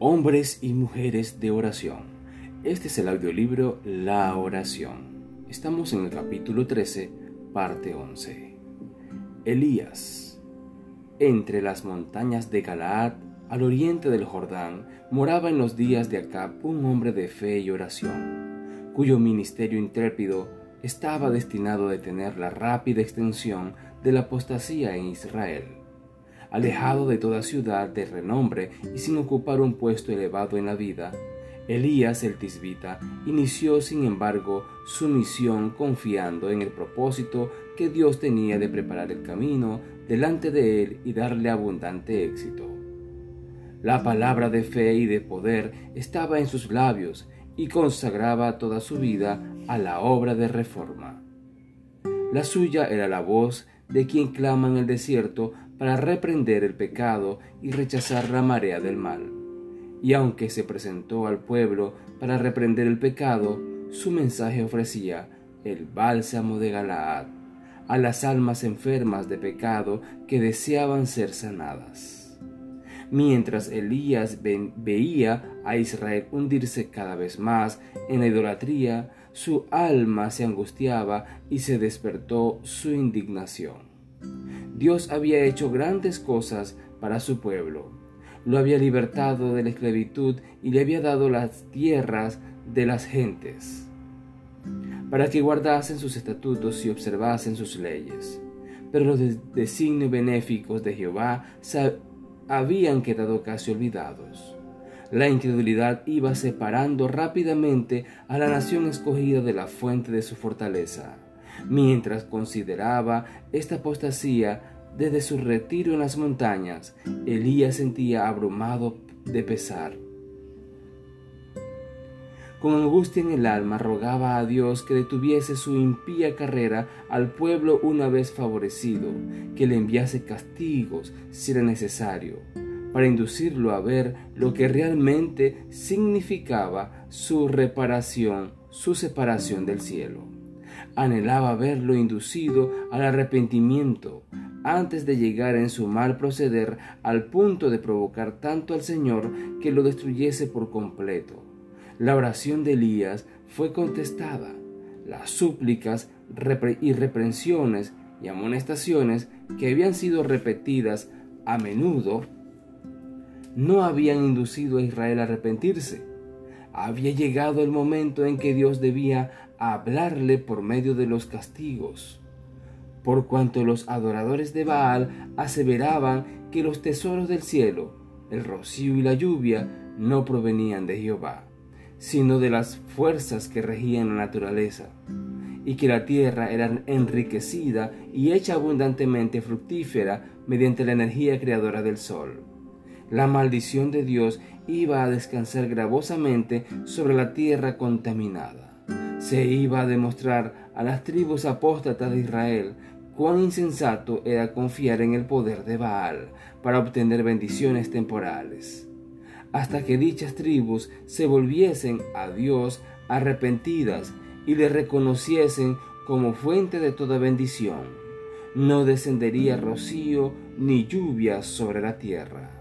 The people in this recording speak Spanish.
Hombres y mujeres de oración. Este es el audiolibro La oración. Estamos en el capítulo 13, parte 11. Elías. Entre las montañas de Galaad, al oriente del Jordán, moraba en los días de Acab un hombre de fe y oración, cuyo ministerio intrépido estaba destinado a detener la rápida extensión de la apostasía en Israel alejado de toda ciudad de renombre y sin ocupar un puesto elevado en la vida, Elías el tisbita inició sin embargo su misión confiando en el propósito que Dios tenía de preparar el camino delante de él y darle abundante éxito. La palabra de fe y de poder estaba en sus labios y consagraba toda su vida a la obra de reforma. La suya era la voz de quien clama en el desierto para reprender el pecado y rechazar la marea del mal. Y aunque se presentó al pueblo para reprender el pecado, su mensaje ofrecía el bálsamo de Galaad a las almas enfermas de pecado que deseaban ser sanadas. Mientras Elías veía a Israel hundirse cada vez más en la idolatría, su alma se angustiaba y se despertó su indignación. Dios había hecho grandes cosas para su pueblo. Lo había libertado de la esclavitud y le había dado las tierras de las gentes, para que guardasen sus estatutos y observasen sus leyes. Pero los designios benéficos de Jehová habían quedado casi olvidados. La incredulidad iba separando rápidamente a la nación escogida de la fuente de su fortaleza. Mientras consideraba esta apostasía desde su retiro en las montañas, Elías sentía abrumado de pesar. Con angustia en el alma rogaba a Dios que detuviese su impía carrera al pueblo una vez favorecido, que le enviase castigos si era necesario, para inducirlo a ver lo que realmente significaba su reparación, su separación del cielo anhelaba verlo inducido al arrepentimiento antes de llegar en su mal proceder al punto de provocar tanto al Señor que lo destruyese por completo. La oración de Elías fue contestada. Las súplicas y reprensiones y amonestaciones que habían sido repetidas a menudo no habían inducido a Israel a arrepentirse había llegado el momento en que Dios debía hablarle por medio de los castigos, por cuanto los adoradores de Baal aseveraban que los tesoros del cielo, el rocío y la lluvia, no provenían de Jehová, sino de las fuerzas que regían la naturaleza, y que la tierra era enriquecida y hecha abundantemente fructífera mediante la energía creadora del sol la maldición de Dios iba a descansar gravosamente sobre la tierra contaminada. Se iba a demostrar a las tribus apóstatas de Israel cuán insensato era confiar en el poder de Baal para obtener bendiciones temporales, hasta que dichas tribus se volviesen a Dios arrepentidas y le reconociesen como fuente de toda bendición. No descendería rocío ni lluvia sobre la tierra.